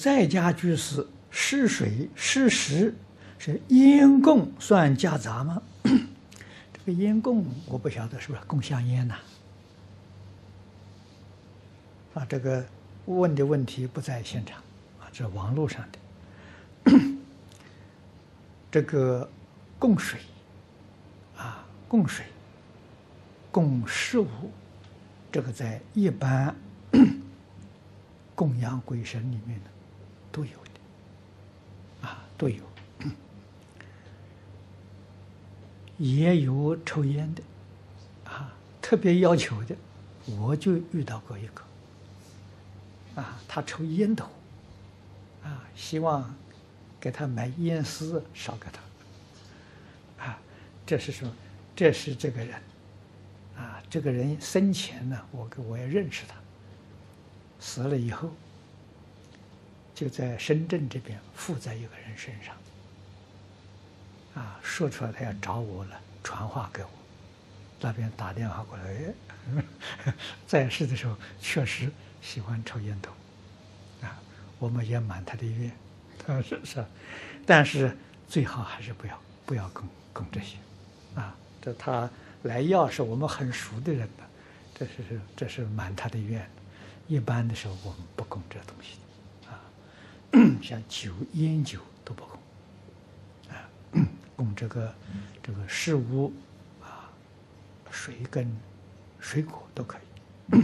在家居士施水施食，是烟供算夹杂吗？这个烟供我不晓得是不是供香烟呐？啊，这个问的问题不在现场啊，这网络上的。这个供水啊，供水、供食物，这个在一般 供养鬼神里面呢。都有。的，啊，都有，也有抽烟的，啊，特别要求的，我就遇到过一个，啊，他抽烟头，啊，希望给他买烟丝烧给他，啊，这是说，这是这个人，啊，这个人生前呢，我我也认识他，死了以后。就在深圳这边附在一个人身上，啊，说出来他要找我了，传话给我，那边打电话过来，哎，在世的时候确实喜欢抽烟头，啊，我们也满他的愿，他说是，但是最好还是不要不要供供这些，啊，这他来要是我们很熟的人呢，这是这是满他的愿，一般的时候我们不供这东西。像酒、烟酒都不供，啊，供这个这个食物啊，水跟水果都可以。